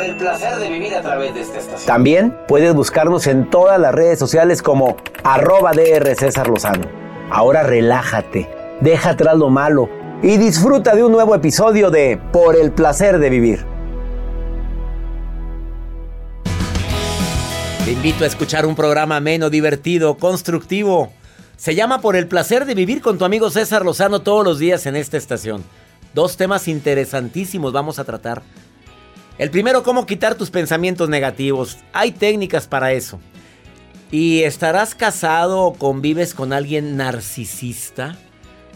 por el placer de vivir a través de esta estación. También puedes buscarnos en todas las redes sociales como arroba DR César Lozano. Ahora relájate, deja atrás lo malo y disfruta de un nuevo episodio de Por el placer de vivir. Te invito a escuchar un programa ameno, divertido, constructivo. Se llama Por el placer de vivir con tu amigo César Lozano todos los días en esta estación. Dos temas interesantísimos vamos a tratar. El primero, cómo quitar tus pensamientos negativos. Hay técnicas para eso. ¿Y estarás casado o convives con alguien narcisista?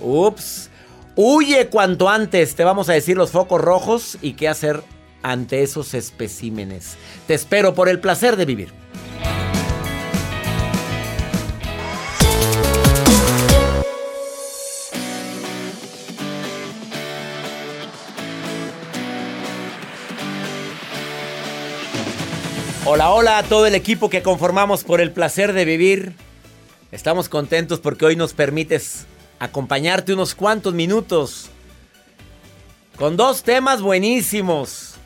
Ups. Huye cuanto antes. Te vamos a decir los focos rojos y qué hacer ante esos especímenes. Te espero por el placer de vivir. Hola, hola a todo el equipo que conformamos por el placer de vivir. Estamos contentos porque hoy nos permites acompañarte unos cuantos minutos con dos temas buenísimos.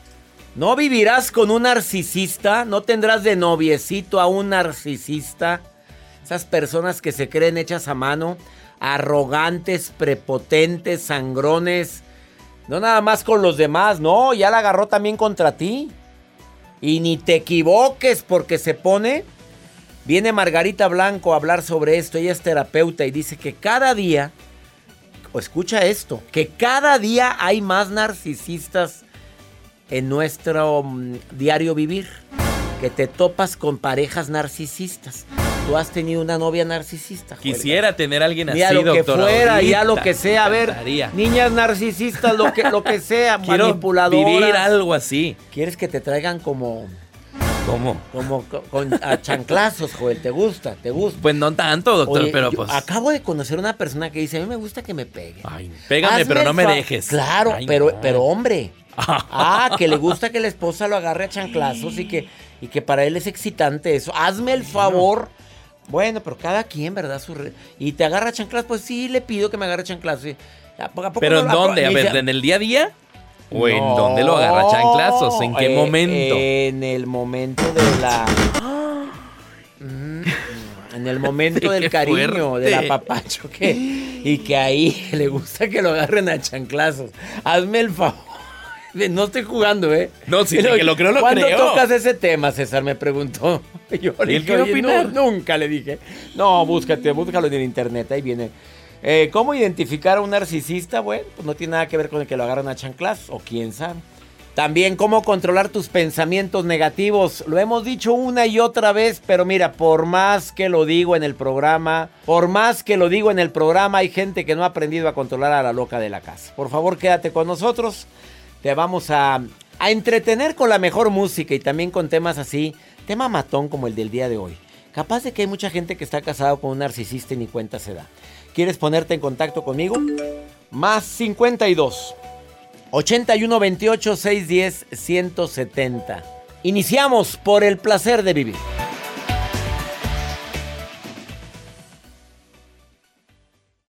No vivirás con un narcisista, no tendrás de noviecito a un narcisista. Esas personas que se creen hechas a mano, arrogantes, prepotentes, sangrones. No nada más con los demás, no, ya la agarró también contra ti. Y ni te equivoques porque se pone. Viene Margarita Blanco a hablar sobre esto. Ella es terapeuta y dice que cada día, o escucha esto, que cada día hay más narcisistas en nuestro mm, diario vivir. Que te topas con parejas narcisistas. Tú has tenido una novia narcisista. Quisiera tener a alguien así, Ya lo que fuera, ya lo que sea. A ver, niñas narcisistas, lo que, lo que sea, Quiero manipuladoras. vivir algo así. ¿Quieres que te traigan como... ¿Cómo? Como co- con, a chanclazos, Joel? ¿Te gusta? ¿Te gusta? Pues no tanto, doctor, Oye, pero pues... acabo de conocer una persona que dice, a mí me gusta que me peguen. Ay, pégame, Hazme pero no me dejes. Claro, Ay, pero, no. pero hombre. Ah, que le gusta que la esposa lo agarre a chanclazos y que, y que para él es excitante eso. Hazme el favor. Bueno, pero cada quien, ¿verdad? Su re- Y te agarra a chanclazos, pues sí, le pido que me agarre a chanclazos. ¿Y ¿A poco- a poco ¿Pero en dónde? A ver, ¿en el día a día? ¿O en dónde lo agarra chanclazos? ¿En qué eh, momento? En el momento de la. En el momento del cariño, del fuerte. apapacho, que, y que ahí le gusta que lo agarren a chanclazos. Hazme el favor. No estoy jugando, ¿eh? No, sí, que lo creo, lo ¿Cuándo creo. tocas ese tema, César? Me preguntó. Yo le ¿Y él dije, qué "Oye, opina? no, nunca le dije. No, búscate, búscalo en el internet, ahí viene. Eh, ¿Cómo identificar a un narcisista? Bueno, pues no tiene nada que ver con el que lo agarran a chanclas, o quién sabe. También cómo controlar tus pensamientos negativos. Lo hemos dicho una y otra vez, pero mira, por más que lo digo en el programa, por más que lo digo en el programa, hay gente que no ha aprendido a controlar a la loca de la casa. Por favor, quédate con nosotros. Te vamos a, a entretener con la mejor música y también con temas así, tema matón como el del día de hoy. Capaz de que hay mucha gente que está casado con un narcisista y ni cuenta se da. ¿Quieres ponerte en contacto conmigo? Más 52 81 28 610 170. Iniciamos por el placer de vivir.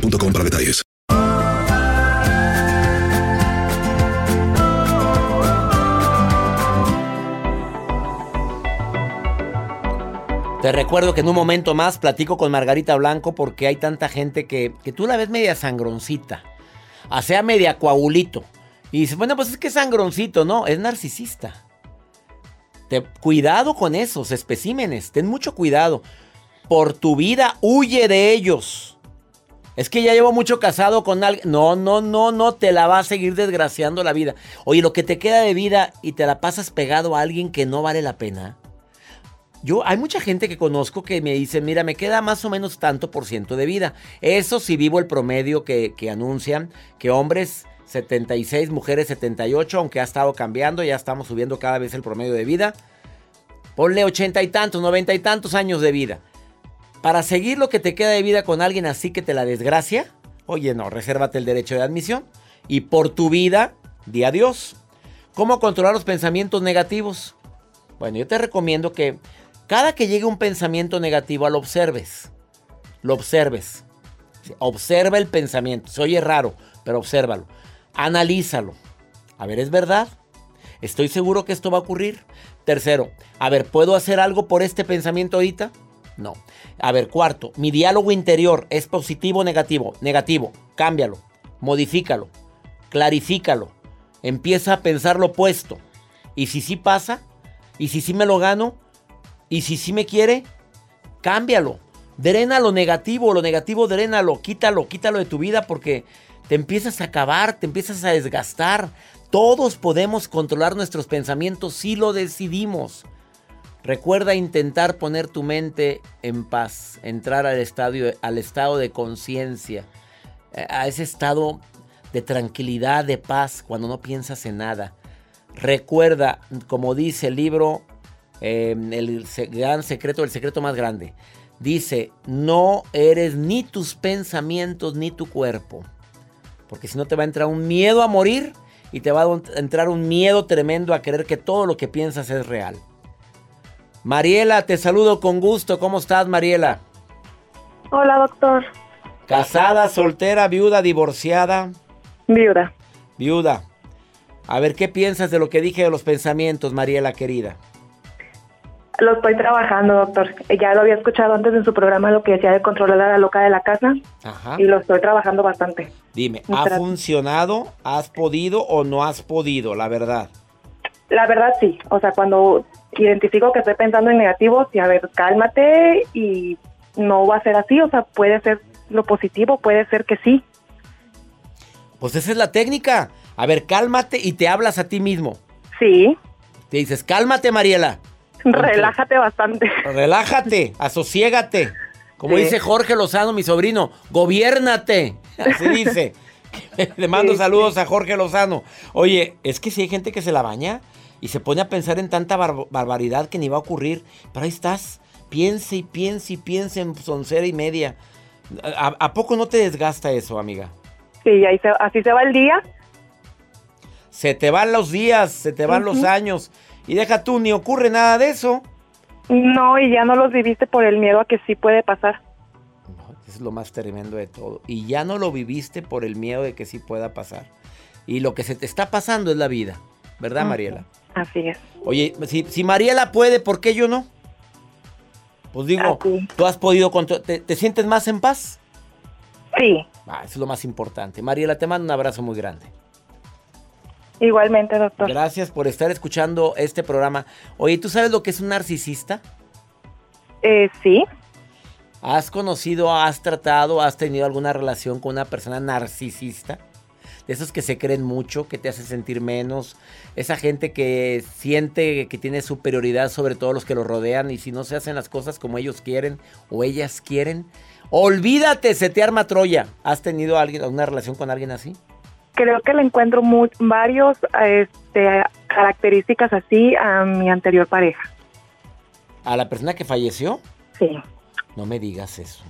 para detalles. Te recuerdo que en un momento más platico con Margarita Blanco porque hay tanta gente que, que tú la ves media sangroncita. O sea, media coagulito. Y dices, bueno, pues es que es sangroncito, no, es narcisista. Te, cuidado con esos especímenes, ten mucho cuidado. Por tu vida, huye de ellos. Es que ya llevo mucho casado con alguien. No, no, no, no, te la va a seguir desgraciando la vida. Oye, lo que te queda de vida y te la pasas pegado a alguien que no vale la pena. Yo, hay mucha gente que conozco que me dice, mira, me queda más o menos tanto por ciento de vida. Eso si vivo el promedio que, que anuncian, que hombres 76, mujeres 78, aunque ha estado cambiando, ya estamos subiendo cada vez el promedio de vida. Ponle ochenta y tantos, noventa y tantos años de vida. Para seguir lo que te queda de vida con alguien así que te la desgracia, oye, no, resérvate el derecho de admisión. Y por tu vida, di adiós. ¿Cómo controlar los pensamientos negativos? Bueno, yo te recomiendo que cada que llegue un pensamiento negativo, lo observes. Lo observes. Observa el pensamiento. Se oye raro, pero obsérvalo. Analízalo. A ver, ¿es verdad? ¿Estoy seguro que esto va a ocurrir? Tercero, a ver, ¿puedo hacer algo por este pensamiento ahorita? No. A ver, cuarto, mi diálogo interior es positivo o negativo. Negativo, cámbialo, modifícalo, clarifícalo. Empieza a pensar lo opuesto. Y si sí pasa, y si sí me lo gano, y si sí me quiere, cámbialo. Drena lo negativo, lo negativo drénalo, quítalo, quítalo de tu vida porque te empiezas a acabar, te empiezas a desgastar. Todos podemos controlar nuestros pensamientos si lo decidimos. Recuerda intentar poner tu mente en paz, entrar al, estadio, al estado de conciencia, a ese estado de tranquilidad, de paz, cuando no piensas en nada. Recuerda, como dice el libro, eh, el gran secreto, el secreto más grande. Dice, no eres ni tus pensamientos ni tu cuerpo. Porque si no te va a entrar un miedo a morir y te va a entrar un miedo tremendo a creer que todo lo que piensas es real. Mariela, te saludo con gusto. ¿Cómo estás, Mariela? Hola, doctor. Casada, soltera, viuda, divorciada. Viuda. Viuda. A ver, ¿qué piensas de lo que dije de los pensamientos, Mariela querida? Lo estoy trabajando, doctor. Ya lo había escuchado antes en su programa lo que decía de controlar a la loca de la casa. Ajá. Y lo estoy trabajando bastante. Dime, Me ¿ha funcionado? ¿Has podido o no has podido? La verdad. La verdad sí. O sea, cuando identifico que estoy pensando en negativo, sí, a ver, cálmate y no va a ser así. O sea, puede ser lo positivo, puede ser que sí. Pues esa es la técnica. A ver, cálmate y te hablas a ti mismo. Sí. Te dices, cálmate, Mariela. Relájate bastante. Relájate, asosiégate. Como Sí. dice Jorge Lozano, mi sobrino, gobiérnate. Así dice. Le mando Sí, saludos a Jorge Lozano. Oye, es que si hay gente que se la baña y se pone a pensar en tanta bar- barbaridad que ni va a ocurrir. Pero ahí estás. Piense y piense y piense en soncera y media. ¿A, a poco no te desgasta eso, amiga? Sí, ahí se- así se va el día. Se te van los días, se te van los años. Y deja tú, ni ocurre nada de eso. No, y ya no los viviste por el miedo a que sí puede pasar. Eso es lo más tremendo de todo. Y ya no lo viviste por el miedo de que sí pueda pasar. Y lo que se te está pasando es la vida. ¿Verdad. Mariela? Así es. Oye, si, si Mariela puede, ¿por qué yo no? Pues digo, Así. ¿tú has podido te, te sientes más en paz? Sí, Ah, eso es lo más importante. Mariela, te mando un abrazo muy grande. igualmente, doctor. Gracias por estar escuchando este programa. Oye, ¿tú sabes lo que es un narcisista? Eh, sí, ¿Has conocido, has tratado, has tenido alguna relación con una persona narcisista? De esos que se creen mucho, que te hace sentir menos. Esa gente que siente que tiene superioridad sobre todos los que lo rodean y si no se hacen las cosas como ellos quieren o ellas quieren, olvídate, se te arma Troya. ¿Has tenido alguien, alguna relación con alguien así? creo que le encuentro mu- varios este, características así a mi anterior pareja. ¿A la persona que falleció? Sí, No me digas eso.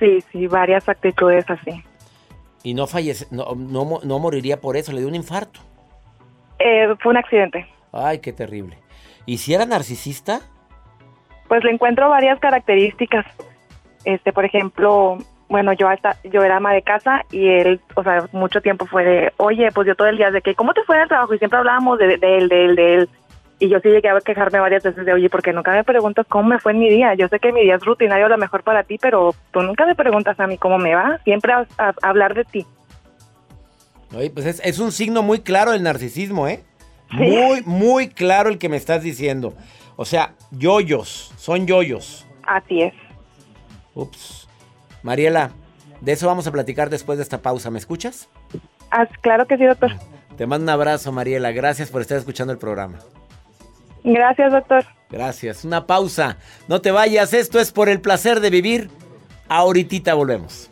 sí, sí, varias actitudes así. Y no fallece, no, no, no moriría por eso, le dio un infarto. Eh, fue un accidente. Ay, qué terrible. ¿Y si era narcisista? Pues le encuentro varias características. Este, por ejemplo, bueno, yo hasta, yo era ama de casa y él, o sea, mucho tiempo fue de, oye, pues yo todo el día de que, ¿cómo te fue en el trabajo? Y siempre hablábamos de, de él, de él, de él. Y yo sí llegué a quejarme varias veces de, oye, porque nunca me preguntas cómo me fue en mi día. Yo sé que mi día es rutinario, a lo mejor para ti, pero tú nunca me preguntas a mí cómo me va. Siempre a, a- a hablar de ti. Oye, pues es, es un signo muy claro del narcisismo, ¿eh? Muy, muy claro el que me estás diciendo. O sea, yoyos, son yoyos. Así es. Ups. Mariela, de eso vamos a platicar después de esta pausa. ¿Me escuchas? Ah, claro que sí, doctor. Te mando un abrazo, Mariela. Gracias por estar escuchando el programa. Gracias, doctor. Gracias. Una pausa. No te vayas. Esto es por el placer de vivir. Ahorita volvemos.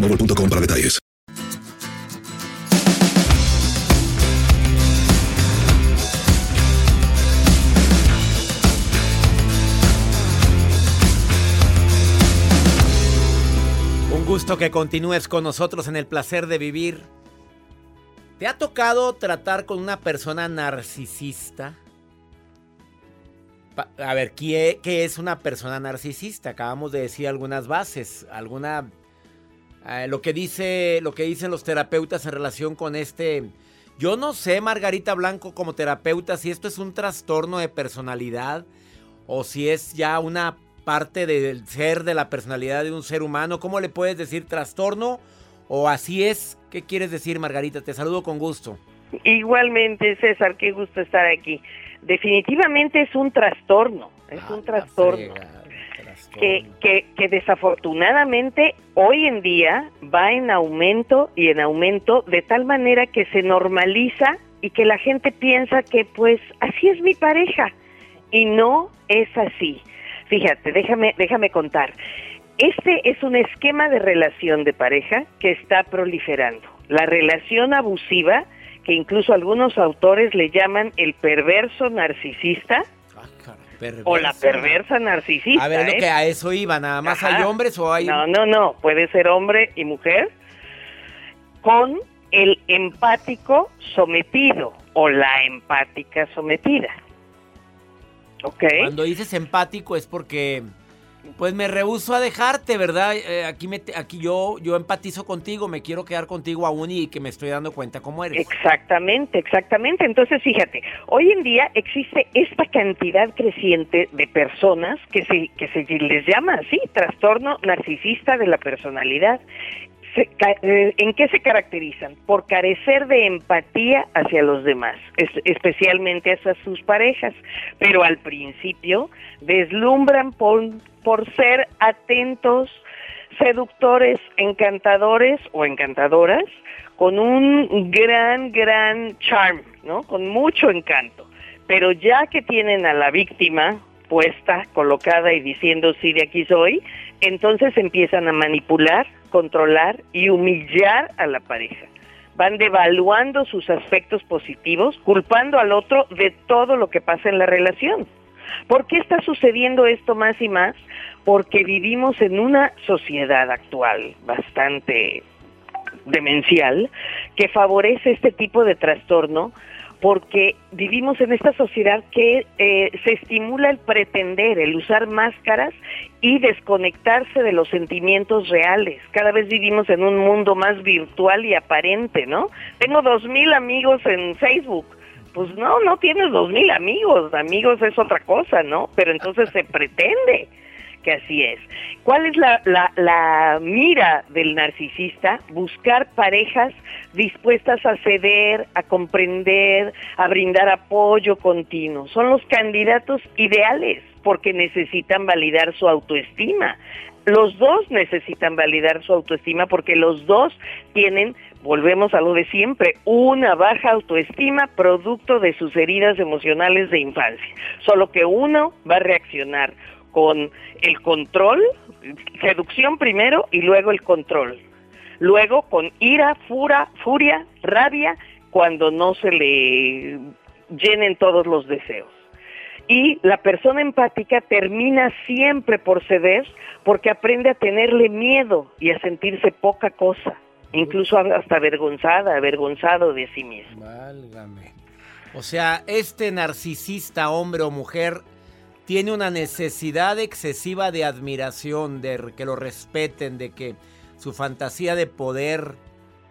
boostmobile.com para detalles. Un gusto que continúes con nosotros en el placer de vivir. ¿Te ha tocado tratar con una persona narcisista? A ver, ¿qué, es una persona narcisista? Acabamos de decir algunas bases, alguna eh, lo que dice lo que dicen los terapeutas en relación con este yo no sé, Margarita Blanco como terapeuta si esto es un trastorno de personalidad o si es ya una parte del ser de la personalidad de un ser humano. ¿Cómo le puedes decir trastorno o así es? ¿Qué quieres decir, Margarita? Te saludo con gusto. Igualmente, César, qué gusto estar aquí. Definitivamente es un trastorno, es un trastorno que, desafortunadamente hoy en día va en aumento y en aumento de tal manera que se normaliza y que la gente piensa que pues así es mi pareja y no es así. Fíjate, déjame, déjame contar. Este es un esquema de relación de pareja que está proliferando. La relación abusiva, que incluso algunos autores le llaman el perverso narcisista, o la perversa narcisista. A ver, lo ¿eh? que a eso iba, nada más Ajá. hay hombres o hay No, no, no, puede ser hombre y mujer con el empático sometido o la empática sometida. ¿Ok? Cuando dices empático es porque pues me rehuso a dejarte, ¿verdad? Eh, aquí me, aquí yo yo empatizo contigo, me quiero quedar contigo aún y que me estoy dando cuenta cómo eres. Exactamente, exactamente. Entonces, fíjate, hoy en día existe esta cantidad creciente de personas que se, que se les llama así, trastorno narcisista de la personalidad. Eh, ¿En qué se caracterizan? Por carecer de empatía hacia los demás, es- especialmente hacia sus parejas, pero al principio deslumbran por, por ser atentos, seductores, encantadores o encantadoras, con un gran, gran charm, ¿no? Con mucho encanto. Pero ya que tienen a la víctima puesta, colocada y diciendo sí de aquí soy, entonces empiezan a manipular, controlar y humillar a la pareja. Van devaluando sus aspectos positivos, culpando al otro de todo lo que pasa en la relación. ¿Por qué está sucediendo esto más y más? Porque vivimos en una sociedad actual bastante demencial que favorece este tipo de trastorno porque vivimos en esta sociedad que eh, se estimula el pretender, el usar máscaras y desconectarse de los sentimientos reales. Cada vez vivimos en un mundo más virtual y aparente, ¿no? Tengo dos mil amigos en Facebook. Pues no, no tienes dos mil amigos. Amigos es otra cosa, ¿no? Pero entonces se pretende que así es. ¿Cuál es la, la, mira del narcisista? Buscar parejas dispuestas a ceder, a comprender, a brindar apoyo continuo. Son los candidatos ideales porque necesitan validar su autoestima. Los dos necesitan validar su autoestima porque los dos tienen, volvemos a lo de siempre, una baja autoestima producto de sus heridas emocionales de infancia. Solo que uno va a reaccionar con el control, seducción primero y luego el control. Luego con ira, fura, furia, rabia, cuando no se le llenen todos los deseos. Y la persona empática termina siempre por ceder porque aprende a tenerle miedo y a sentirse poca cosa, incluso hasta avergonzada, avergonzado de sí mismo. Válgame. O sea, este narcisista, hombre o mujer, tiene una necesidad excesiva de admiración, de que lo respeten, de que su fantasía de poder,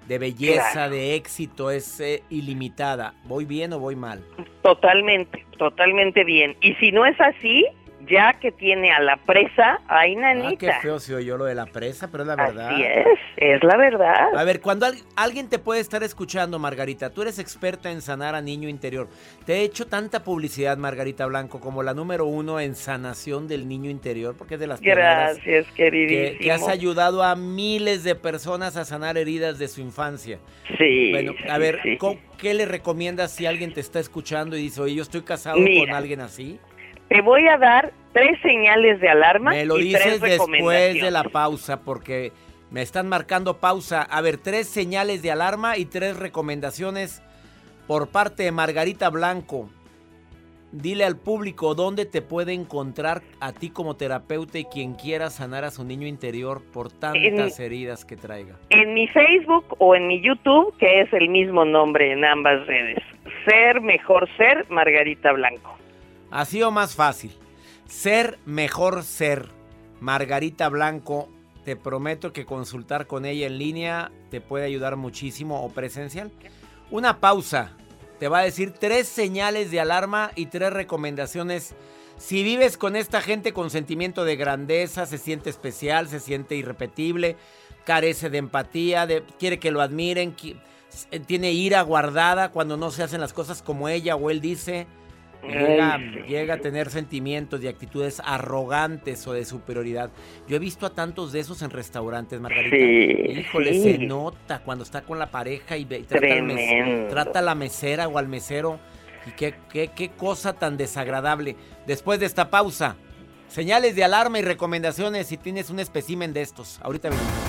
de belleza, Claro. de éxito es eh, ilimitada. ¿Voy bien o voy mal? Totalmente, totalmente bien. Y si no es así, ya que tiene a la presa, ay Ah, qué nanita. feo se oyó lo de la presa, pero es la verdad. Así es, es la verdad. A ver, cuando al- alguien te puede estar escuchando, Margarita, tú eres experta en sanar a niño interior. Te he hecho tanta publicidad, Margarita Blanco, como la número uno en sanación del niño interior, porque es de las Gracias, que, queridísimo. que has ayudado a miles de personas a sanar heridas de su infancia. Sí. Bueno, a sí, ver, sí. ¿co- ¿qué le recomiendas si alguien te está escuchando y dice, oye, yo estoy casado Mira. con alguien así? Te voy a dar tres señales de alarma Me lo y tres dices después recomendaciones. de la pausa porque me están marcando pausa. A ver, tres señales de alarma y tres recomendaciones por parte de Margarita Blanco. dile al público dónde te puede encontrar a ti como terapeuta y quien quiera sanar a su niño interior por tantas heridas que traiga. En mi Facebook o en mi YouTube, que es el mismo nombre en ambas redes. Ser mejor ser, Margarita Blanco. Así o más fácil. Ser mejor ser, Margarita Blanco. Te prometo que consultar con ella en línea te puede ayudar muchísimo o presencial. Una pausa. Te va a decir tres señales de alarma y tres recomendaciones. Si vives con esta gente con sentimiento de grandeza, se siente especial, se siente irrepetible, carece de empatía, quiere que lo admiren, tiene ira guardada cuando no se hacen las cosas como ella o él dice. Llega, Ay, sí. llega a tener sentimientos y actitudes arrogantes o de superioridad. Yo he visto a tantos de esos en restaurantes, Margarita. Sí, Híjole, sí. se nota cuando está con la pareja y, ve- y trata, al mes- trata a la mesera o al mesero. Y qué, qué, qué cosa tan desagradable. Después de esta pausa, señales de alarma y recomendaciones si tienes un espécimen de estos. Ahorita venimos.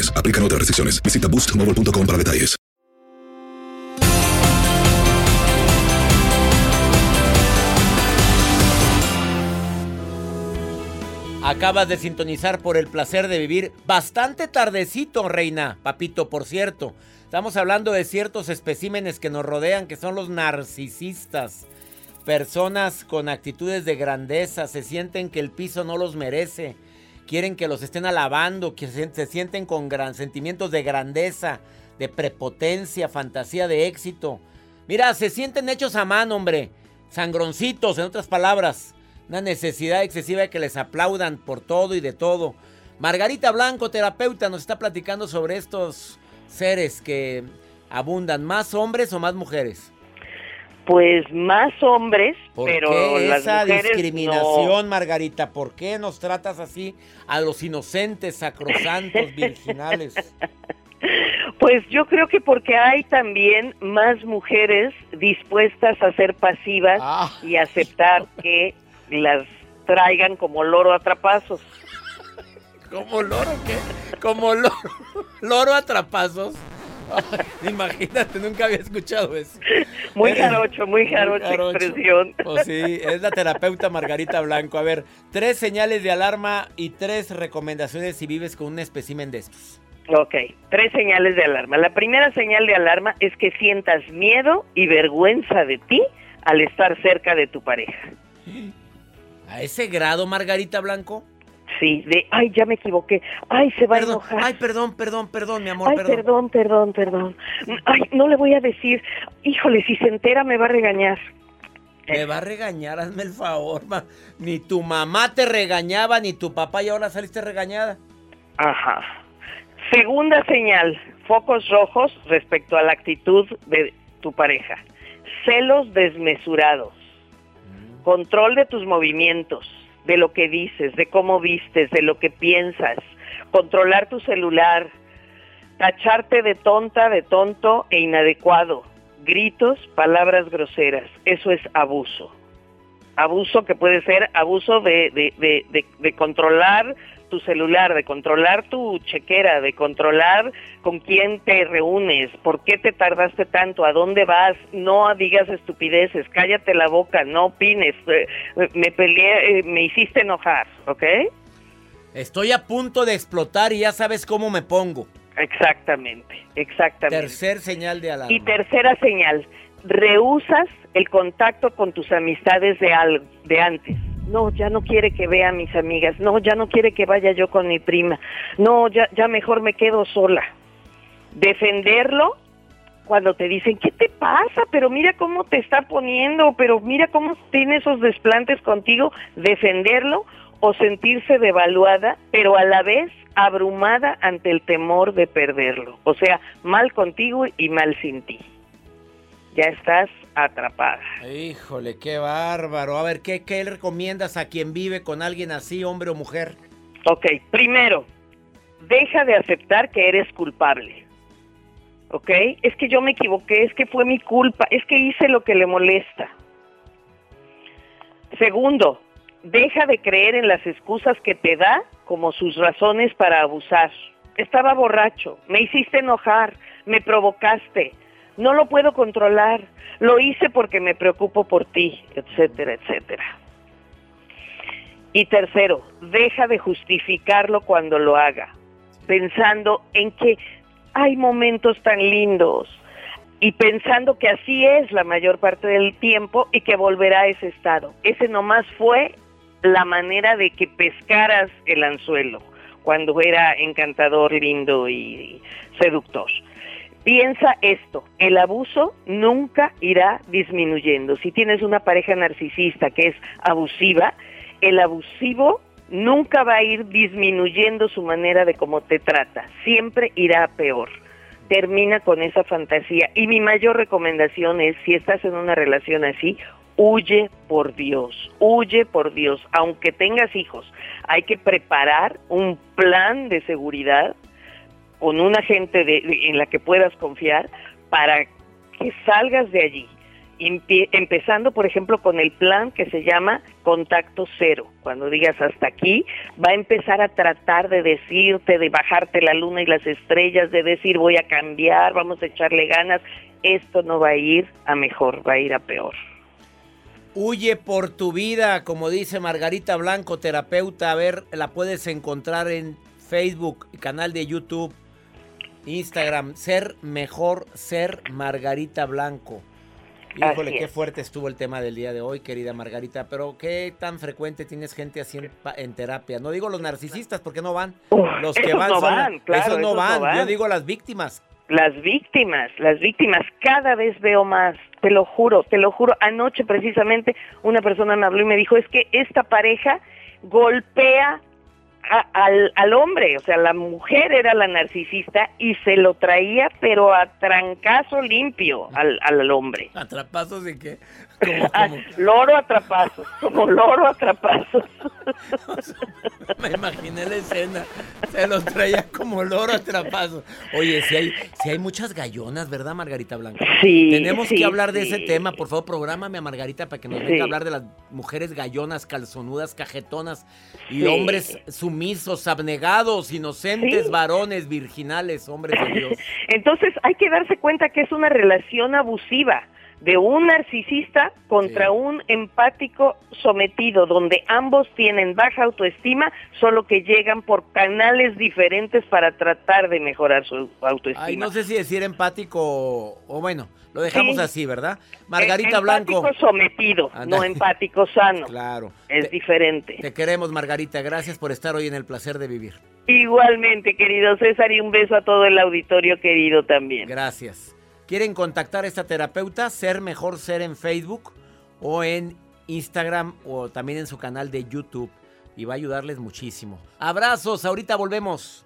Aplican otras restricciones. Visita boostmobile.com para detalles. Acabas de sintonizar por el placer de vivir bastante tardecito, reina. Papito, por cierto. Estamos hablando de ciertos especímenes que nos rodean, que son los narcisistas. Personas con actitudes de grandeza, se sienten que el piso no los merece. Quieren que los estén alabando, que se, sienten con gran sentimientos de grandeza, de prepotencia, fantasía de éxito. Mira, se sienten hechos a mano, hombre. Sangroncitos, en otras palabras. Una necesidad excesiva de que les aplaudan por todo y de todo. Margarita Blanco, terapeuta, nos está platicando sobre estos seres que abundan. ¿Más hombres o más mujeres? Pues más hombres, ¿Por pero qué las esa mujeres discriminación, Margarita? ¿Por qué nos tratas así a los inocentes, sacrosantos, virginales? Pues yo creo que porque hay también más mujeres dispuestas a ser pasivas Ah. y aceptar que las traigan como loro atrapazos. ¿Como loro qué? Como loro, loro atrapazos. Imagínate, nunca había escuchado eso. Muy jarocho, muy jarocho jarocho. expresión. Pues sí, es la terapeuta Margarita Blanco. A ver, tres señales de alarma y tres recomendaciones si vives con un espécimen de estos. Ok, tres señales de alarma. La primera señal de alarma es que sientas miedo y vergüenza de ti al estar cerca de tu pareja. ¿A ese grado, Margarita Blanco? Sí, de, ay, ya me equivoqué, ay, se va a enojar. ay, perdón, perdón, perdón, mi amor, Ay, perdón. perdón, perdón, perdón. Ay, no le voy a decir, híjole, si se entera me va a regañar. Me va a regañar, hazme el favor, ma. Ni tu mamá te regañaba, ni tu papá y ahora saliste regañada. Ajá. Segunda señal, focos rojos respecto a la actitud de tu pareja. Celos desmesurados. Control de tus movimientos, de lo que dices, de cómo vistes, de lo que piensas. Controlar tu celular. Tacharte de tonta, de tonto e inadecuado. Gritos, palabras groseras. Eso es abuso. Abuso que puede ser abuso de, de, de, de, controlar tu celular, de controlar tu chequera, de controlar con quién te reúnes, por qué te tardaste tanto, a dónde vas, no digas estupideces, cállate la boca, no opines, eh, me peleé, eh, me hiciste enojar, ¿ok? Estoy a punto de explotar y ya sabes cómo me pongo. Exactamente, exactamente. Tercer señal de alarma. Y tercera señal, rehusas el contacto con tus amistades de, al, de antes. No, ya no quiere que vea a mis amigas. No, ya no quiere que vaya yo con mi prima. No, ya, ya mejor me quedo sola. Defenderlo cuando te dicen, ¿qué te pasa? Pero mira cómo te está poniendo, pero mira cómo tiene esos desplantes contigo. Defenderlo o sentirse devaluada, pero a la vez abrumada ante el temor de perderlo. O sea, mal contigo y mal sin ti. Ya estás atrapada. Híjole, qué bárbaro. A ver, ¿qué, ¿qué le recomiendas a quien vive con alguien así, hombre o mujer? Ok, primero, deja de aceptar que eres culpable. ¿Ok? Es que yo me equivoqué, es que fue mi culpa, es que hice lo que le molesta. Segundo, deja de creer en las excusas que te da como sus razones para abusar. Estaba borracho, me hiciste enojar, me provocaste, no lo puedo controlar, lo hice porque me preocupo por ti, etcétera, etcétera. Y tercero, deja de justificarlo cuando lo haga, pensando en que hay momentos tan lindos y pensando que así es la mayor parte del tiempo y que volverá a ese estado. Ese nomás fue la manera de que pescaras el anzuelo cuando era encantador, lindo y seductor. Piensa esto, el abuso nunca irá disminuyendo. Si tienes una pareja narcisista que es abusiva, el abusivo nunca va a ir disminuyendo su manera de cómo te trata, siempre irá a peor. Termina con esa fantasía. Y mi mayor recomendación es, si estás en una relación así, huye por Dios, huye por Dios, aunque tengas hijos. Hay que preparar un plan de seguridad con una gente en la que puedas confiar para que salgas de allí. Empezando, por ejemplo, con el plan que se llama contacto cero. Cuando digas hasta aquí, va a empezar a tratar de decirte, de bajarte la luna y las estrellas, de decir voy a cambiar, vamos a echarle ganas. Esto no va a ir a mejor, va a ir a peor. Huye por tu vida, como dice Margarita Blanco, terapeuta. A ver, la puedes encontrar en Facebook, canal de YouTube, Instagram. Ser mejor, ser Margarita Blanco. Híjole, qué fuerte estuvo el tema del día de hoy, querida Margarita. Pero qué tan frecuente tienes gente así en, en terapia. No digo los narcisistas porque no van. Los que van, no son, van, claro, esos no esos van. no van. Yo digo las víctimas. Las víctimas, las víctimas, cada vez veo más, te lo juro, te lo juro. Anoche precisamente una persona me habló y me dijo, es que esta pareja golpea a- al, al hombre, o sea, la mujer era la narcisista y se lo traía, pero a trancazo limpio al, al hombre. ¿Atrapazos de qué? Ah, loro atrapazos, como loro atrapazos. Me imaginé la escena. Se los traía como loro atrapazos. Oye, si hay, si hay muchas gallonas, ¿verdad, Margarita Blanco? Sí, Tenemos sí, que hablar de ese tema. Por favor, prográmame a Margarita para que nos Sí. venga a hablar de las mujeres gallonas, calzonudas, cajetonas y hombres sumisos, abnegados, inocentes, varones, virginales, hombres de Dios. Entonces hay que darse cuenta que es una relación abusiva. De un narcisista contra un empático sometido, donde ambos tienen baja autoestima, solo que llegan por canales diferentes para tratar de mejorar su autoestima. Ay, no sé si decir empático o, bueno, lo dejamos Sí. así, ¿verdad? Margarita Eh, Blanco. Empático sometido, Anda. no empático sano. Claro. Es diferente. Te queremos, Margarita. Gracias por estar hoy en el placer de vivir. Igualmente, querido César, y un beso a todo el auditorio querido también. Gracias. ¿Quieren contactar a esta terapeuta? Ser Mejor Ser en Facebook o en Instagram o también en su canal de YouTube. Y va a ayudarles muchísimo. Abrazos, ahorita volvemos.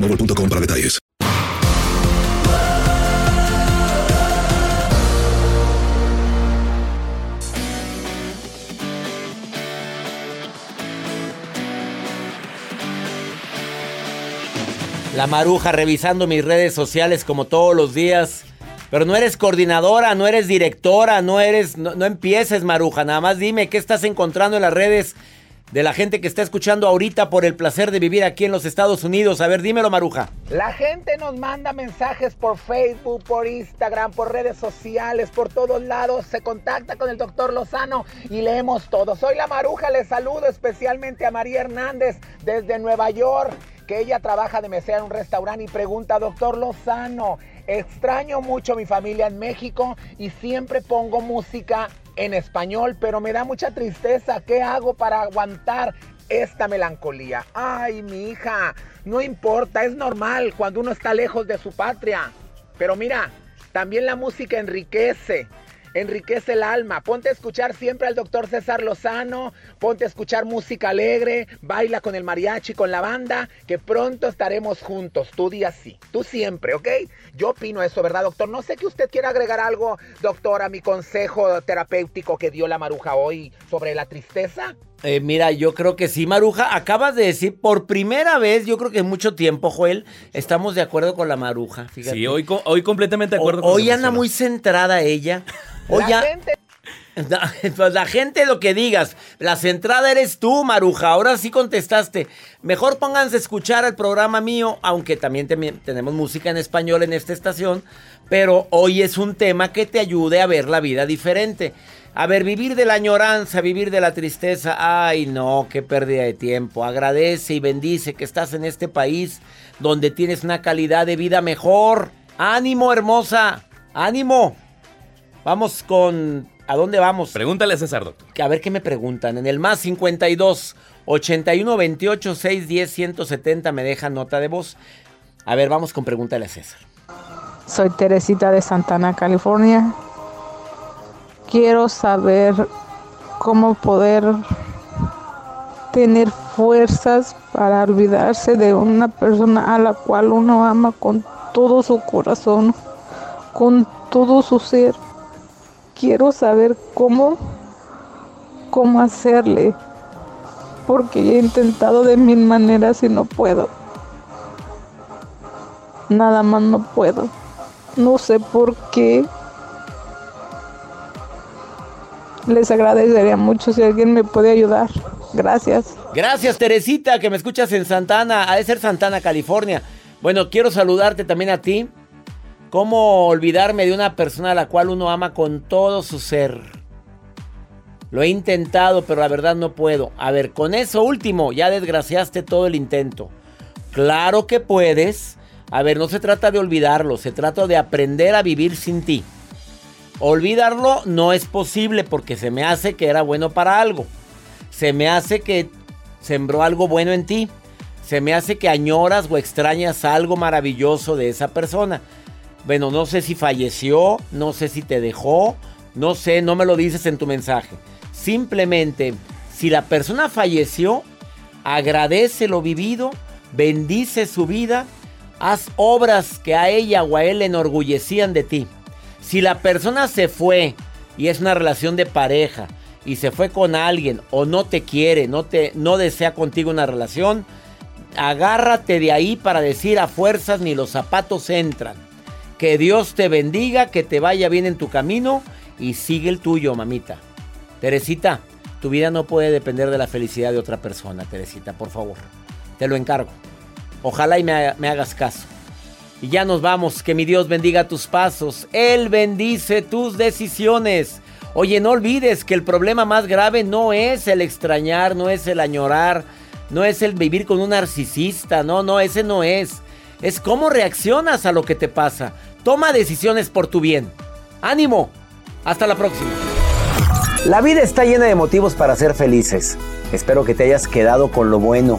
para detalles. La maruja revisando mis redes sociales como todos los días. Pero no eres coordinadora, no eres directora, no eres. No, no empieces, maruja. Nada más dime qué estás encontrando en las redes de la gente que está escuchando ahorita por el placer de vivir aquí en los Estados Unidos. A ver, dímelo, maruja. La gente nos manda mensajes por Facebook, por Instagram, por redes sociales, por todos lados. Se contacta con el doctor Lozano y leemos todo. Soy la Maruja, les saludo especialmente a María Hernández desde Nueva York, que ella trabaja de mesera en un restaurante y pregunta, doctor Lozano, extraño mucho mi familia en México y siempre pongo música en español, pero me da mucha tristeza. ¿Qué hago para aguantar esta melancolía? Ay, mi hija, no importa, es normal cuando uno está lejos de su patria. Pero mira, también la música enriquece. Enriquece el alma. Ponte a escuchar siempre al doctor César Lozano. Ponte a escuchar música alegre. Baila con el mariachi, con la banda. Que pronto estaremos juntos. Tú día sí. Tú siempre, ¿ok? Yo opino eso, ¿verdad, doctor? No sé que usted quiera agregar algo, doctor, a mi consejo terapéutico que dio la maruja hoy sobre la tristeza. Eh, mira, yo creo que sí, Maruja. Acabas de decir por primera vez, yo creo que en mucho tiempo, Joel, estamos de acuerdo con la Maruja. Fíjate. Sí, hoy, hoy completamente de acuerdo O- con Hoy anda muy centrada ella. Hoy La ya- gente Pues la gente lo que digas. La centrada eres tú, Maruja. Ahora sí contestaste. Mejor pónganse a escuchar el programa mío, aunque también tenemos música en español en esta estación. Pero hoy es un tema que te ayude a ver la vida diferente. A ver, vivir de la añoranza, vivir de la tristeza. Ay, no, qué pérdida de tiempo. Agradece y bendice que estás en este país donde tienes una calidad de vida mejor. Ánimo, hermosa. Ánimo. Vamos con ¿A dónde vamos? Pregúntale a César, doctor. A ver qué me preguntan. En el más 52 81 28 610 170 me deja nota de voz. A ver, vamos con pregúntale a César. Soy Teresita de Santana, California. Quiero saber cómo poder tener fuerzas para olvidarse de una persona a la cual uno ama con todo su corazón, con todo su ser. Quiero saber cómo, cómo hacerle, porque he intentado de mil maneras y no puedo. Nada más no puedo. No sé por qué. Les agradecería mucho si alguien me puede ayudar. Gracias. Gracias, Teresita, que me escuchas en Santana. Ha de ser Santana, California. Bueno, quiero saludarte también a ti. ¿Cómo olvidarme de una persona a la cual uno ama con todo su ser? Lo he intentado, pero la verdad no puedo. A ver, con eso último, ya desgraciaste todo el intento. Claro que puedes. A ver, no se trata de olvidarlo, se trata de aprender a vivir sin ti. Olvidarlo no es posible porque se me hace que era bueno para algo. Se me hace que sembró algo bueno en ti. Se me hace que añoras o extrañas algo maravilloso de esa persona. Bueno, no sé si falleció, no sé si te dejó, no sé, no me lo dices en tu mensaje. Simplemente, si la persona falleció, agradece lo vivido, bendice su vida, haz obras que a ella o a él le enorgullecían de ti. Si la persona se fue y es una relación de pareja y se fue con alguien o no te quiere, no te no desea contigo una relación, agárrate de ahí para decir a fuerzas ni los zapatos entran. Que Dios te bendiga, que te vaya bien en tu camino y sigue el tuyo, mamita. Teresita, tu vida no puede depender de la felicidad de otra persona, Teresita, por favor. Te lo encargo. Ojalá y me, me hagas caso. Y ya nos vamos, que mi Dios bendiga tus pasos. Él bendice tus decisiones. Oye, no olvides que el problema más grave no es el extrañar, no es el añorar, no es el vivir con un narcisista, no, no, ese no es. Es cómo reaccionas a lo que te pasa. Toma decisiones por tu bien. Ánimo. Hasta la próxima. La vida está llena de motivos para ser felices. Espero que te hayas quedado con lo bueno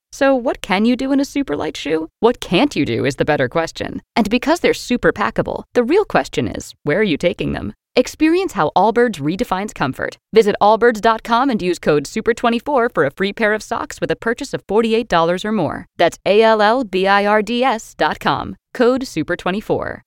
So, what can you do in a super light shoe? What can't you do is the better question. And because they're super packable, the real question is where are you taking them? Experience how Allbirds redefines comfort. Visit allbirds.com and use code SUPER24 for a free pair of socks with a purchase of $48 or more. That's A L L B I R D S.com. Code SUPER24.